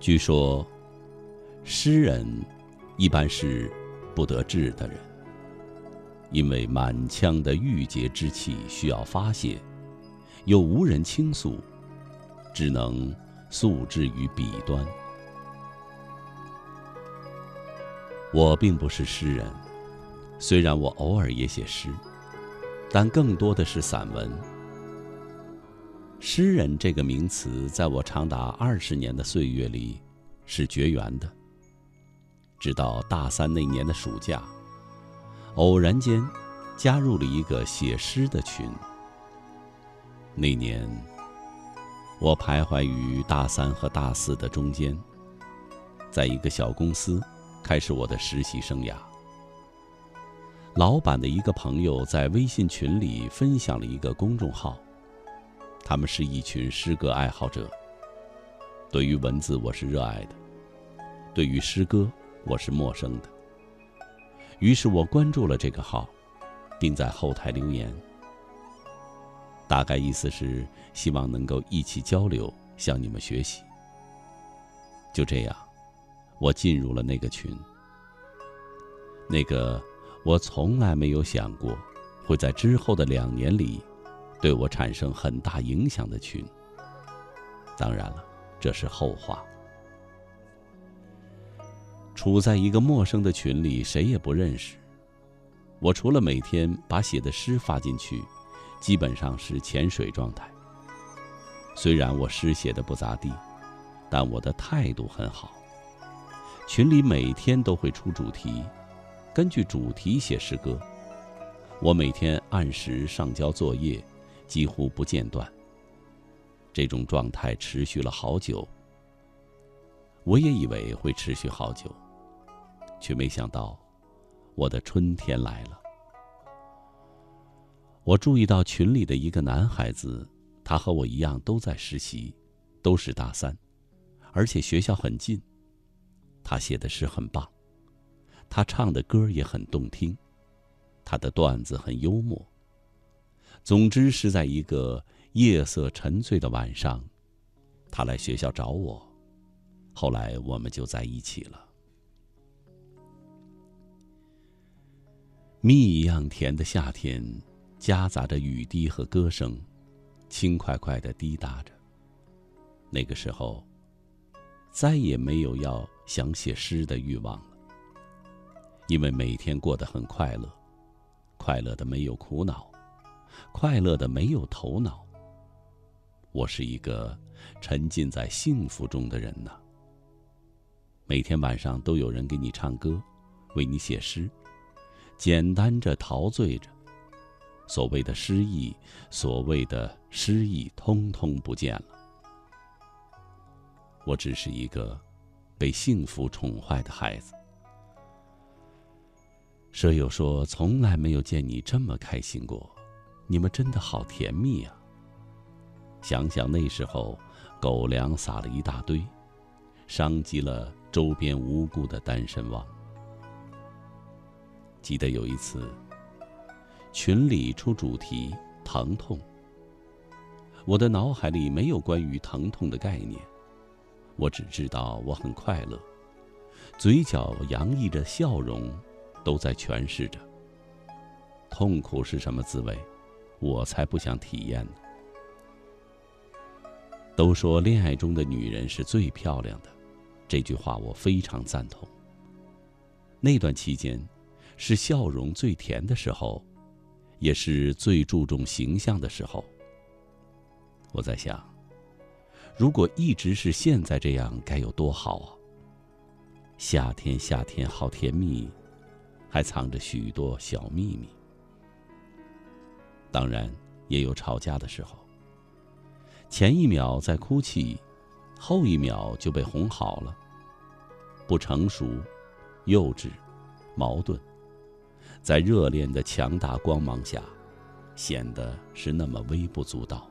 据说，诗人一般是不得志的人，因为满腔的郁结之气需要发泄，又无人倾诉，只能诉之于笔端。我并不是诗人，虽然我偶尔也写诗，但更多的是散文。诗人这个名词，在我长达二十年的岁月里，是绝缘的。直到大三那年的暑假，偶然间加入了一个写诗的群。那年，我徘徊于大三和大四的中间，在一个小公司开始我的实习生涯。老板的一个朋友在微信群里分享了一个公众号。他们是一群诗歌爱好者。对于文字，我是热爱的；对于诗歌，我是陌生的。于是我关注了这个号，并在后台留言，大概意思是希望能够一起交流，向你们学习。就这样，我进入了那个群。那个我从来没有想过，会在之后的两年里。对我产生很大影响的群，当然了，这是后话。处在一个陌生的群里，谁也不认识。我除了每天把写的诗发进去，基本上是潜水状态。虽然我诗写的不咋地，但我的态度很好。群里每天都会出主题，根据主题写诗歌。我每天按时上交作业。几乎不间断。这种状态持续了好久。我也以为会持续好久，却没想到，我的春天来了。我注意到群里的一个男孩子，他和我一样都在实习，都是大三，而且学校很近。他写的诗很棒，他唱的歌也很动听，他的段子很幽默。总之是在一个夜色沉醉的晚上，他来学校找我，后来我们就在一起了。蜜一样甜的夏天，夹杂着雨滴和歌声，轻快快的滴答着。那个时候，再也没有要想写诗的欲望了，因为每天过得很快乐，快乐的没有苦恼。快乐的没有头脑。我是一个沉浸在幸福中的人呢。每天晚上都有人给你唱歌，为你写诗，简单着陶醉着。所谓的诗意，所谓的诗意，通通不见了。我只是一个被幸福宠坏的孩子。舍友说：“从来没有见你这么开心过。”你们真的好甜蜜啊！想想那时候，狗粮撒了一大堆，伤及了周边无辜的单身汪。记得有一次，群里出主题“疼痛”，我的脑海里没有关于疼痛的概念，我只知道我很快乐，嘴角洋溢着笑容，都在诠释着痛苦是什么滋味。我才不想体验呢。都说恋爱中的女人是最漂亮的，这句话我非常赞同。那段期间，是笑容最甜的时候，也是最注重形象的时候。我在想，如果一直是现在这样，该有多好啊！夏天，夏天好甜蜜，还藏着许多小秘密。当然也有吵架的时候。前一秒在哭泣，后一秒就被哄好了。不成熟、幼稚、矛盾，在热恋的强大光芒下，显得是那么微不足道。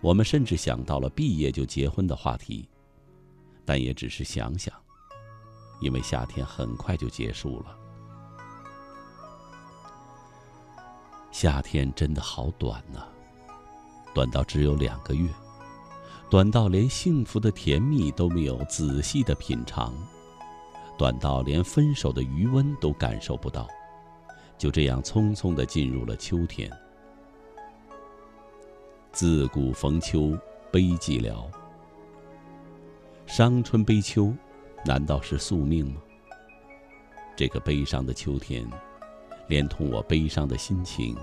我们甚至想到了毕业就结婚的话题，但也只是想想，因为夏天很快就结束了。夏天真的好短呐，短到只有两个月，短到连幸福的甜蜜都没有仔细的品尝，短到连分手的余温都感受不到，就这样匆匆的进入了秋天。自古逢秋悲寂寥，伤春悲秋，难道是宿命吗？这个悲伤的秋天，连同我悲伤的心情，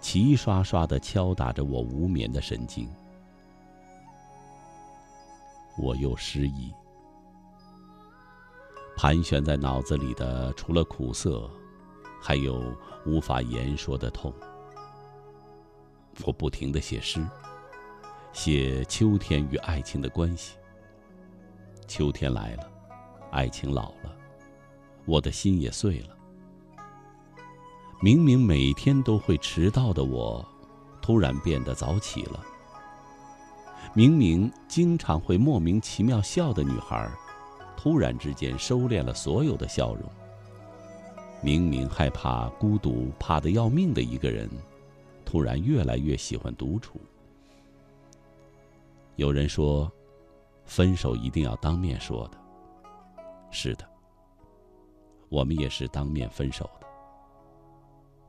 齐刷刷的敲打着我无眠的神经。我又失忆，盘旋在脑子里的除了苦涩，还有无法言说的痛。我不停的写诗，写秋天与爱情的关系。秋天来了，爱情老了，我的心也碎了。明明每天都会迟到的我，突然变得早起了。明明经常会莫名其妙笑的女孩，突然之间收敛了所有的笑容。明明害怕孤独、怕得要命的一个人。突然越来越喜欢独处。有人说，分手一定要当面说的。是的，我们也是当面分手的。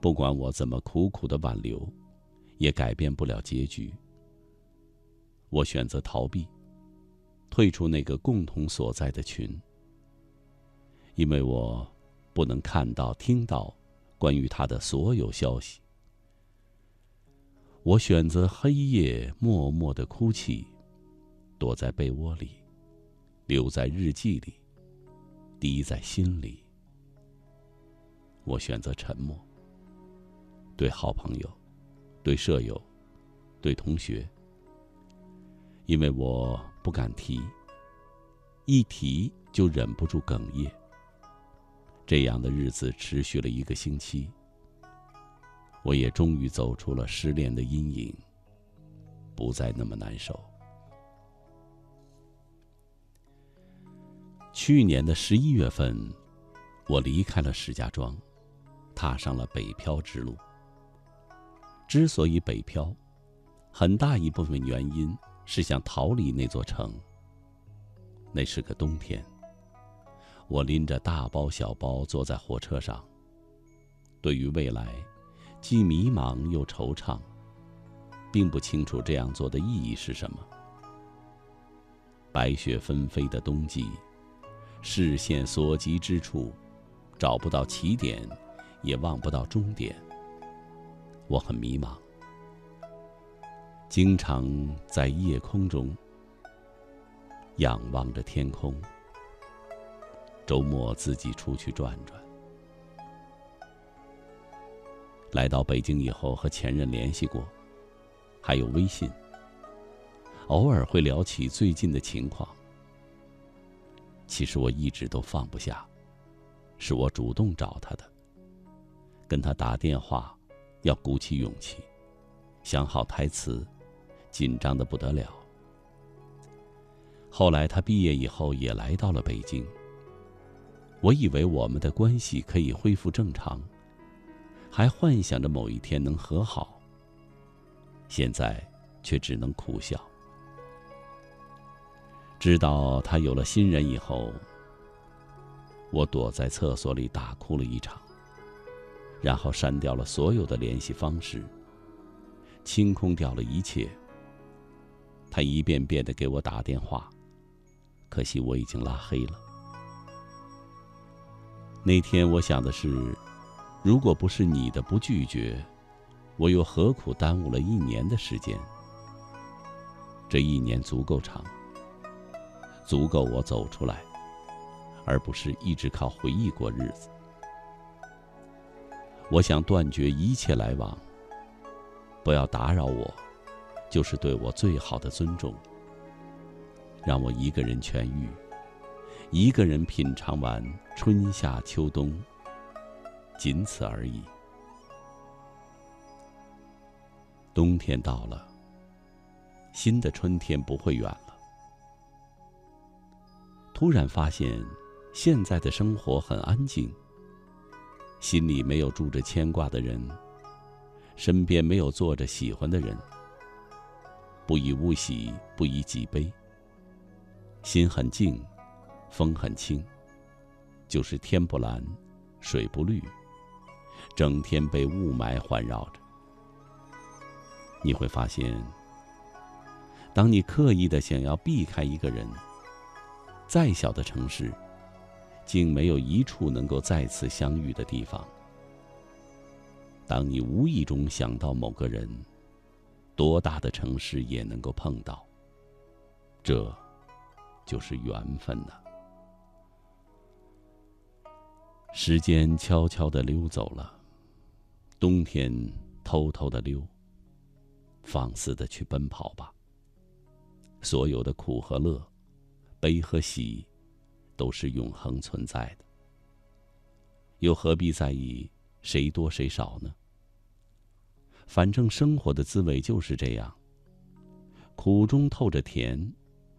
不管我怎么苦苦的挽留，也改变不了结局。我选择逃避，退出那个共同所在的群，因为我不能看到、听到关于他的所有消息。我选择黑夜默默的哭泣，躲在被窝里，留在日记里，滴在心里。我选择沉默。对好朋友，对舍友，对同学，因为我不敢提，一提就忍不住哽咽。这样的日子持续了一个星期。我也终于走出了失恋的阴影，不再那么难受。去年的十一月份，我离开了石家庄，踏上了北漂之路。之所以北漂，很大一部分原因是想逃离那座城。那是个冬天，我拎着大包小包坐在火车上，对于未来。既迷茫又惆怅，并不清楚这样做的意义是什么。白雪纷飞的冬季，视线所及之处，找不到起点，也望不到终点。我很迷茫，经常在夜空中仰望着天空。周末自己出去转转。来到北京以后，和前任联系过，还有微信。偶尔会聊起最近的情况。其实我一直都放不下，是我主动找他的。跟他打电话，要鼓起勇气，想好台词，紧张的不得了。后来他毕业以后也来到了北京。我以为我们的关系可以恢复正常。还幻想着某一天能和好，现在却只能苦笑。知道他有了新人以后，我躲在厕所里大哭了一场，然后删掉了所有的联系方式，清空掉了一切。他一遍遍的给我打电话，可惜我已经拉黑了。那天我想的是。如果不是你的不拒绝，我又何苦耽误了一年的时间？这一年足够长，足够我走出来，而不是一直靠回忆过日子。我想断绝一切来往，不要打扰我，就是对我最好的尊重。让我一个人痊愈，一个人品尝完春夏秋冬。仅此而已。冬天到了，新的春天不会远了。突然发现，现在的生活很安静，心里没有住着牵挂的人，身边没有坐着喜欢的人。不以物喜，不以己悲。心很静，风很轻，就是天不蓝，水不绿，整天被雾霾环绕着。你会发现，当你刻意的想要避开一个人，再小的城市，竟没有一处能够再次相遇的地方。当你无意中想到某个人，多大的城市也能够碰到。这，就是缘分呐。时间悄悄的溜走了，冬天偷偷的溜。放肆的去奔跑吧。所有的苦和乐，悲和喜，都是永恒存在的。又何必在意谁多谁少呢？反正生活的滋味就是这样。苦中透着甜，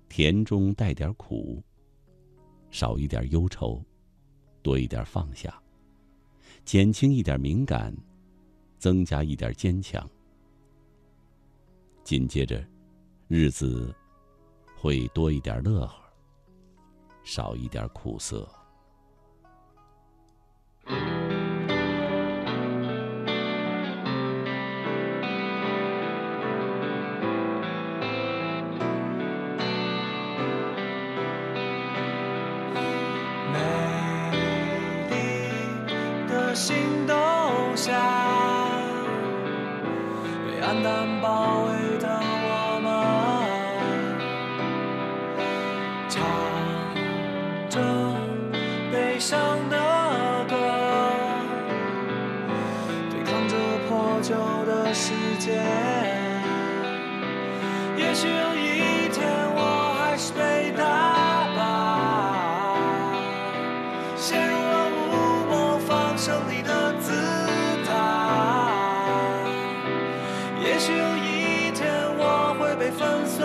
甜中带点苦。少一点忧愁，多一点放下，减轻一点敏感，增加一点坚强。紧接着，日子会多一点乐呵，少一点苦涩。姐，也许有一天我还是被打败，陷入了无模仿胜利的姿态，也许有一天我会被粉碎。